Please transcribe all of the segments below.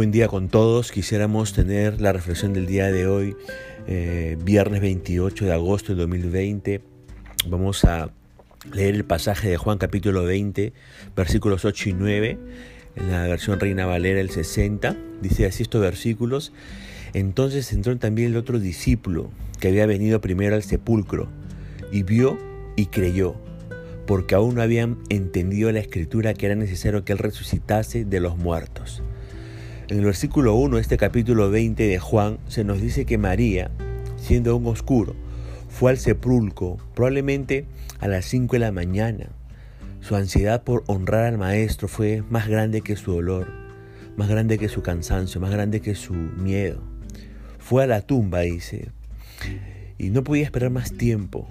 Buen día con todos. Quisiéramos tener la reflexión del día de hoy, eh, viernes 28 de agosto de 2020. Vamos a leer el pasaje de Juan capítulo 20, versículos 8 y 9, en la versión Reina Valera el 60. Dice así estos versículos. Entonces entró también el otro discípulo que había venido primero al sepulcro y vio y creyó, porque aún no habían entendido la escritura que era necesario que él resucitase de los muertos. En el versículo 1 de este capítulo 20 de Juan se nos dice que María, siendo aún oscuro, fue al sepulcro probablemente a las 5 de la mañana. Su ansiedad por honrar al Maestro fue más grande que su dolor, más grande que su cansancio, más grande que su miedo. Fue a la tumba, dice, y no podía esperar más tiempo.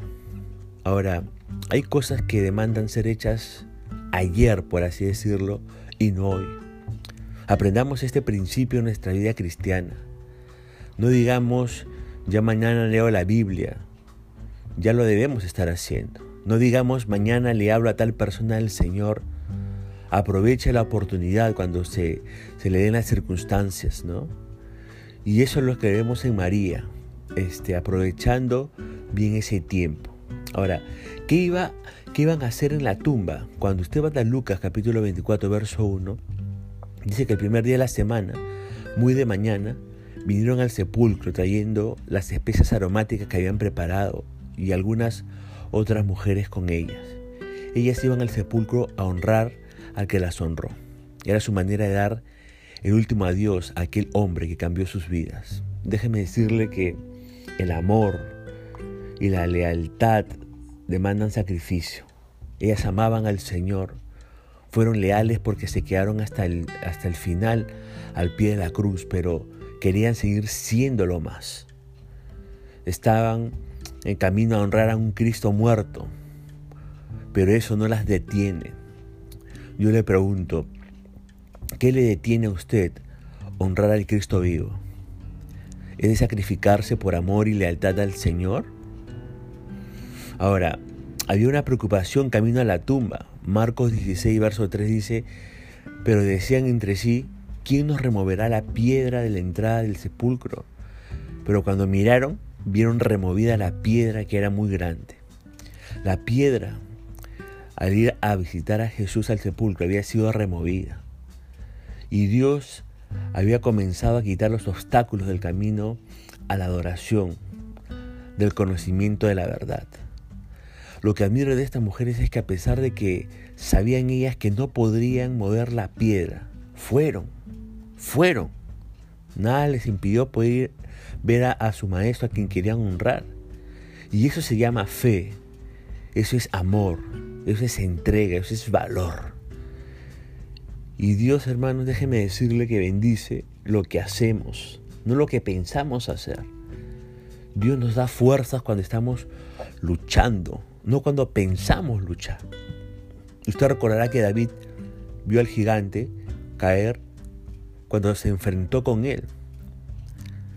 Ahora, hay cosas que demandan ser hechas ayer, por así decirlo, y no hoy. Aprendamos este principio en nuestra vida cristiana. No digamos, ya mañana leo la Biblia. Ya lo debemos estar haciendo. No digamos, mañana le hablo a tal persona del Señor. Aproveche la oportunidad cuando se, se le den las circunstancias, ¿no? Y eso es lo que vemos en María, este, aprovechando bien ese tiempo. Ahora, ¿qué, iba, ¿qué iban a hacer en la tumba? Cuando usted va a Lucas capítulo 24, verso 1, Dice que el primer día de la semana, muy de mañana, vinieron al sepulcro trayendo las especias aromáticas que habían preparado y algunas otras mujeres con ellas. Ellas iban al sepulcro a honrar al que las honró. Era su manera de dar el último adiós a aquel hombre que cambió sus vidas. Déjeme decirle que el amor y la lealtad demandan sacrificio. Ellas amaban al Señor fueron leales porque se quedaron hasta el, hasta el final al pie de la cruz, pero querían seguir siéndolo más. Estaban en camino a honrar a un Cristo muerto, pero eso no las detiene. Yo le pregunto, ¿qué le detiene a usted honrar al Cristo vivo? ¿Es de sacrificarse por amor y lealtad al Señor? Ahora, había una preocupación camino a la tumba. Marcos 16, verso 3 dice, pero decían entre sí, ¿quién nos removerá la piedra de la entrada del sepulcro? Pero cuando miraron, vieron removida la piedra que era muy grande. La piedra, al ir a visitar a Jesús al sepulcro, había sido removida. Y Dios había comenzado a quitar los obstáculos del camino a la adoración, del conocimiento de la verdad. Lo que admiro de estas mujeres es que a pesar de que sabían ellas que no podrían mover la piedra, fueron, fueron. Nada les impidió poder ver a, su maestro a quien querían honrar. Y eso se llama fe, eso es amor, eso es entrega, eso es valor. Y Dios, hermanos, déjeme decirle que bendice lo que hacemos, no lo que pensamos hacer. Dios nos da fuerzas cuando estamos luchando, no cuando pensamos luchar. Usted recordará que David vio al gigante caer cuando se enfrentó con él.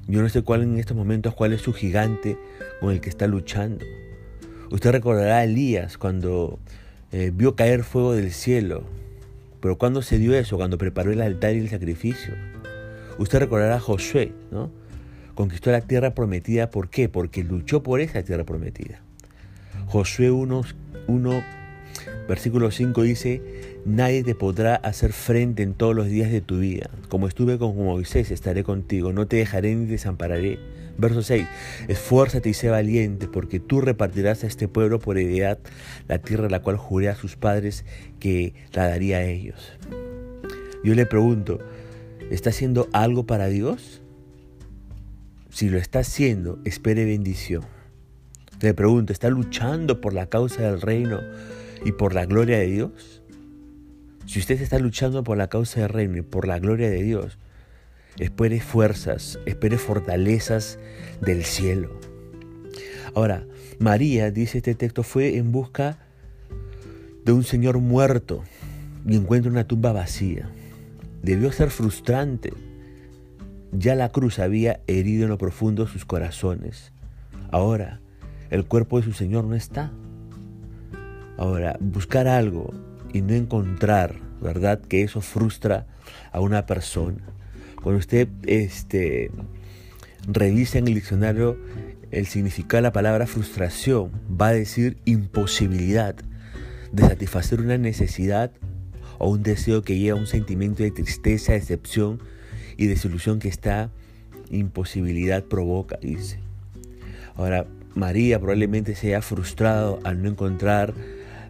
Yo no sé cuál en estos momentos cuál es su gigante con el que está luchando. Usted recordará a Elías cuando eh, vio caer fuego del cielo. Pero cuando se dio eso? Cuando preparó el altar y el sacrificio. Usted recordará a Josué, ¿no? Conquistó la tierra prometida. ¿Por qué? Porque luchó por esa tierra prometida. Josué 1, 1, versículo 5 dice, nadie te podrá hacer frente en todos los días de tu vida. Como estuve con Moisés, estaré contigo, no te dejaré ni desampararé. Verso 6, esfuérzate y sé valiente, porque tú repartirás a este pueblo por heredad la tierra la cual juré a sus padres que la daría a ellos. Yo le pregunto, ¿está haciendo algo para Dios? Si lo está haciendo, espere bendición. Le pregunto, ¿está luchando por la causa del reino y por la gloria de Dios? Si usted está luchando por la causa del reino y por la gloria de Dios, espere fuerzas, espere fortalezas del cielo. Ahora, María, dice este texto, fue en busca de un Señor muerto y encuentra una tumba vacía. Debió ser frustrante. Ya la cruz había herido en lo profundo sus corazones. Ahora, el cuerpo de su Señor no está. Ahora, buscar algo y no encontrar, ¿verdad? Que eso frustra a una persona. Cuando usted este, revisa en el diccionario el significado de la palabra frustración, va a decir imposibilidad de satisfacer una necesidad o un deseo que lleva a un sentimiento de tristeza, decepción y desilusión que esta imposibilidad provoca, dice. Ahora, María probablemente se haya frustrado al no encontrar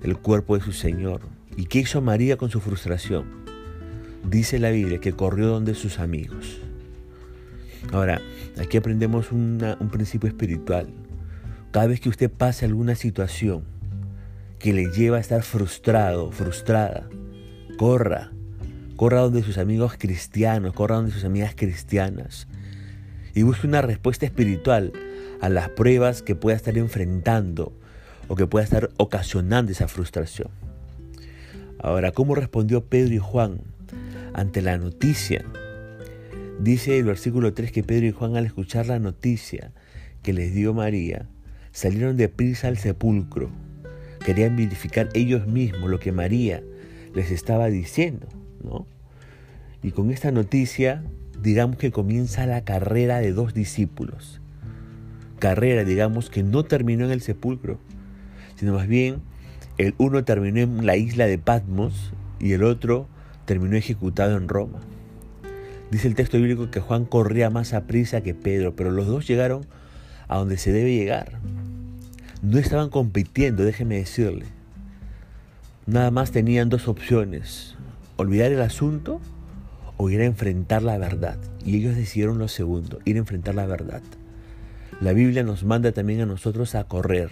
el cuerpo de su Señor. ¿Y qué hizo María con su frustración? Dice la Biblia que corrió donde sus amigos. Ahora, aquí aprendemos un principio espiritual. Cada vez que usted pase alguna situación que le lleva a estar frustrado, frustrada, corra, corra donde sus amigos cristianos, corra donde sus amigas cristianas y busque una respuesta espiritual a las pruebas que pueda estar enfrentando o que pueda estar ocasionando esa frustración. Ahora, ¿cómo respondió Pedro y Juan ante la noticia? Dice el versículo 3 que Pedro y Juan al escuchar la noticia que les dio María, salieron de prisa al sepulcro. Querían verificar ellos mismos lo que María les estaba diciendo, ¿no? Y con esta noticia, digamos que comienza la carrera de dos discípulos carrera, digamos, que no terminó en el sepulcro, sino más bien el uno terminó en la isla de Patmos y el otro terminó ejecutado en Roma. Dice el texto bíblico que Juan corría más a prisa que Pedro, pero los dos llegaron a donde se debe llegar. No estaban compitiendo, déjeme decirle. Nada más tenían dos opciones, olvidar el asunto o ir a enfrentar la verdad. Y ellos decidieron lo segundo, ir a enfrentar la verdad. La Biblia nos manda también a nosotros a correr,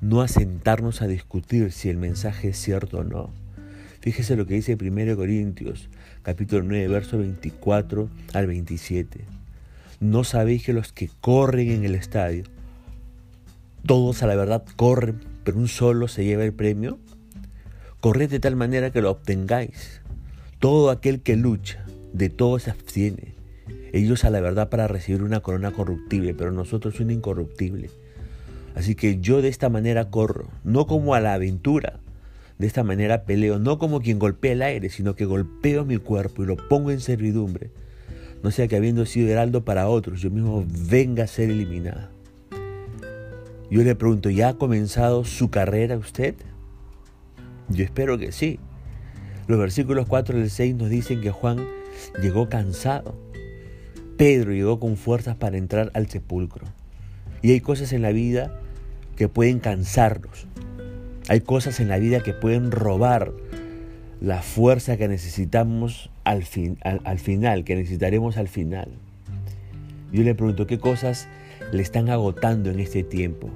no a sentarnos a discutir si el mensaje es cierto o no. Fíjese lo que dice 1 Corintios, capítulo 9, verso 24 al 27. ¿No sabéis que los que corren en el estadio, todos a la verdad corren, pero un solo se lleva el premio? Corred de tal manera que lo obtengáis. Todo aquel que lucha, de todo se abstiene. Ellos a la verdad para recibir una corona corruptible, pero nosotros una incorruptible. Así que yo de esta manera corro, no como a la aventura. De esta manera peleo, no como quien golpea el aire, sino que golpeo mi cuerpo y lo pongo en servidumbre. No sea que habiendo sido heraldo para otros, yo mismo venga a ser eliminado. Yo le pregunto, ¿ya ha comenzado su carrera usted? Yo espero que sí. Los versículos 4 y 6 nos dicen que Juan llegó cansado. Pedro llegó con fuerzas para entrar al sepulcro. Y hay cosas en la vida que pueden cansarnos. Hay cosas en la vida que pueden robar la fuerza que necesitamos al, fin, al, final, que necesitaremos al final. Yo le pregunto, ¿qué cosas le están agotando en este tiempo?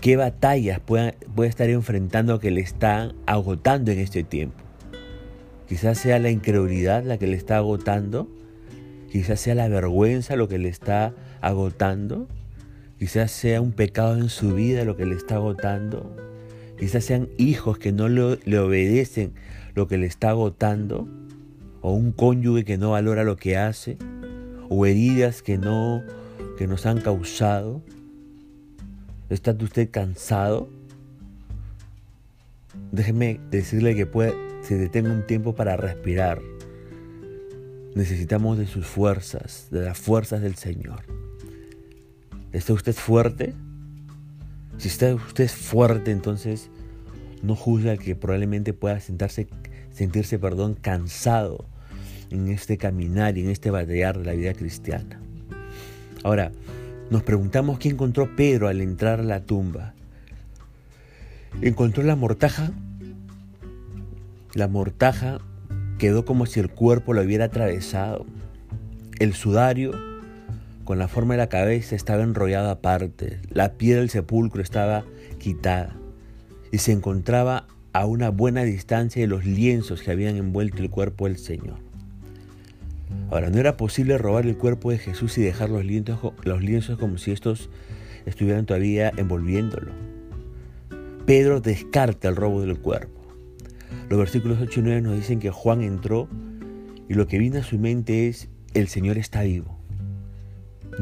¿Qué batallas puede, puede estar enfrentando que le están agotando en este tiempo? Quizás sea la incredulidad la que le está agotando Quizás sea la vergüenza lo que le está agotando. Quizás sea un pecado en su vida lo que le está agotando. Quizás sean hijos que no le, obedecen lo que le está agotando. O un cónyuge que no valora lo que hace. O heridas que no que nos han causado. ¿Está usted cansado? Déjeme decirle que puede, se detenga un tiempo para respirar. Necesitamos de sus fuerzas, de las fuerzas del Señor. ¿Está usted fuerte? Si está usted fuerte, entonces no juzga que probablemente pueda sentarse, sentirse perdón, cansado en este caminar y en este batallar de la vida cristiana. Ahora, nos preguntamos qué encontró Pedro al entrar a la tumba. ¿Encontró la mortaja? La mortaja quedó como si el cuerpo lo hubiera atravesado. El sudario, con la forma de la cabeza, estaba enrollado aparte. La piel del sepulcro estaba quitada y se encontraba a una buena distancia de los lienzos que habían envuelto el cuerpo del Señor. Ahora, no era posible robar el cuerpo de Jesús y dejar los lienzos, los lienzos como si estos estuvieran todavía envolviéndolo. Pedro descarta el robo del cuerpo. Los versículos 8 y 9 nos dicen que Juan entró y lo que vino a su mente es, el Señor está vivo.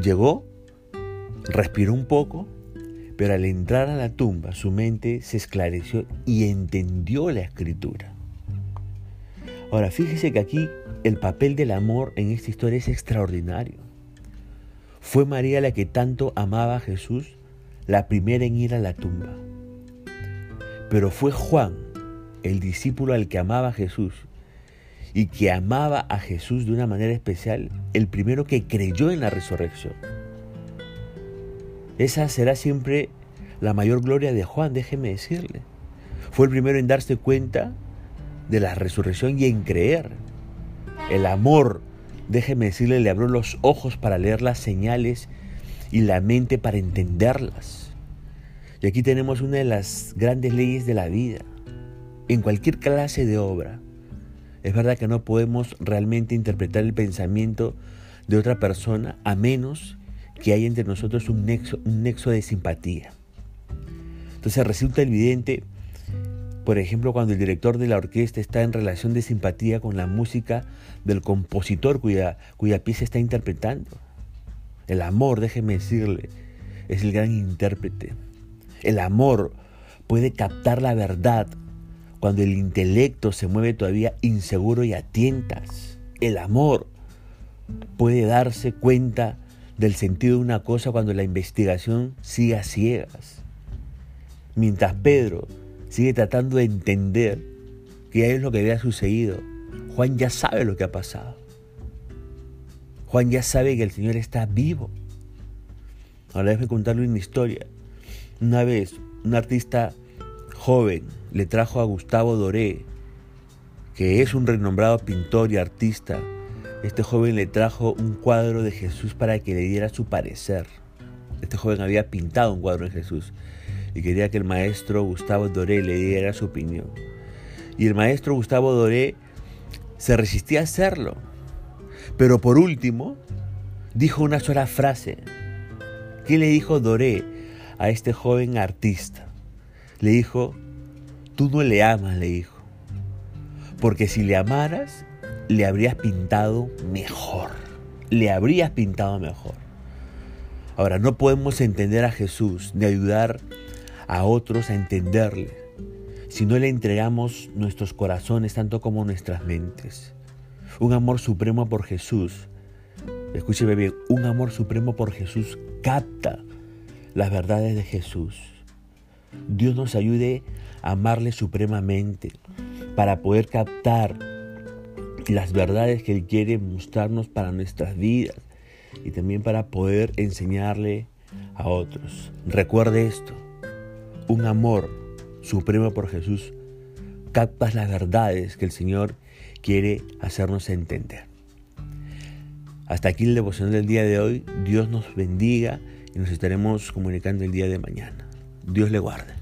Llegó, respiró un poco, pero al entrar a la tumba su mente se esclareció y entendió la escritura. Ahora, fíjese que aquí el papel del amor en esta historia es extraordinario. Fue María la que tanto amaba a Jesús, la primera en ir a la tumba. Pero fue Juan, el discípulo al que amaba a Jesús y que amaba a Jesús de una manera especial, el primero que creyó en la resurrección. Esa será siempre la mayor gloria de Juan, déjeme decirle. Fue el primero en darse cuenta de la resurrección y en creer. El amor, déjeme decirle, le abrió los ojos para leer las señales y la mente para entenderlas. Y aquí tenemos una de las grandes leyes de la vida. En cualquier clase de obra, es verdad que no podemos realmente interpretar el pensamiento de otra persona a menos que haya entre nosotros un nexo, un nexo de simpatía. Entonces resulta evidente por ejemplo, cuando el director de la orquesta está en relación de simpatía con la música del compositor cuya, cuya pieza está interpretando. El amor, déjeme decirle, es el gran intérprete. El amor puede captar la verdad cuando el intelecto se mueve todavía inseguro y a tientas. El amor puede darse cuenta del sentido de una cosa cuando la investigación sigue a ciegas. Mientras Pedro sigue tratando de entender qué es lo que había sucedido. Juan ya sabe lo que ha pasado. Juan ya sabe que el Señor está vivo. Ahora déjeme contarle una historia. Una vez, un artista joven le trajo a Gustavo Doré, que es un renombrado pintor y artista. Este joven le trajo un cuadro de Jesús para que le diera su parecer. Este joven había pintado un cuadro de Jesús y quería que el maestro Gustavo Doré le diera su opinión. Y el maestro Gustavo Doré se resistía a hacerlo. Pero por último, dijo una sola frase. ¿Qué le dijo Doré a este joven artista? Le dijo, tú no le amas, le dijo. Porque si le amaras, le habrías pintado mejor. Le habrías pintado mejor. Ahora, no podemos entender a Jesús ni ayudar a otros a entenderle, si no le entregamos nuestros corazones tanto como nuestras mentes. Un amor supremo por Jesús, escúcheme bien, un amor supremo por Jesús capta las verdades de Jesús. Dios nos ayude a amarle supremamente para poder captar las verdades que Él quiere mostrarnos para nuestras vidas y también para poder enseñarle a otros. Recuerde esto, un amor supremo por Jesús, captas las verdades que el Señor quiere hacernos entender. Hasta aquí el devoción del día de hoy. Dios nos bendiga y nos estaremos comunicando el día de mañana. Dios le guarde.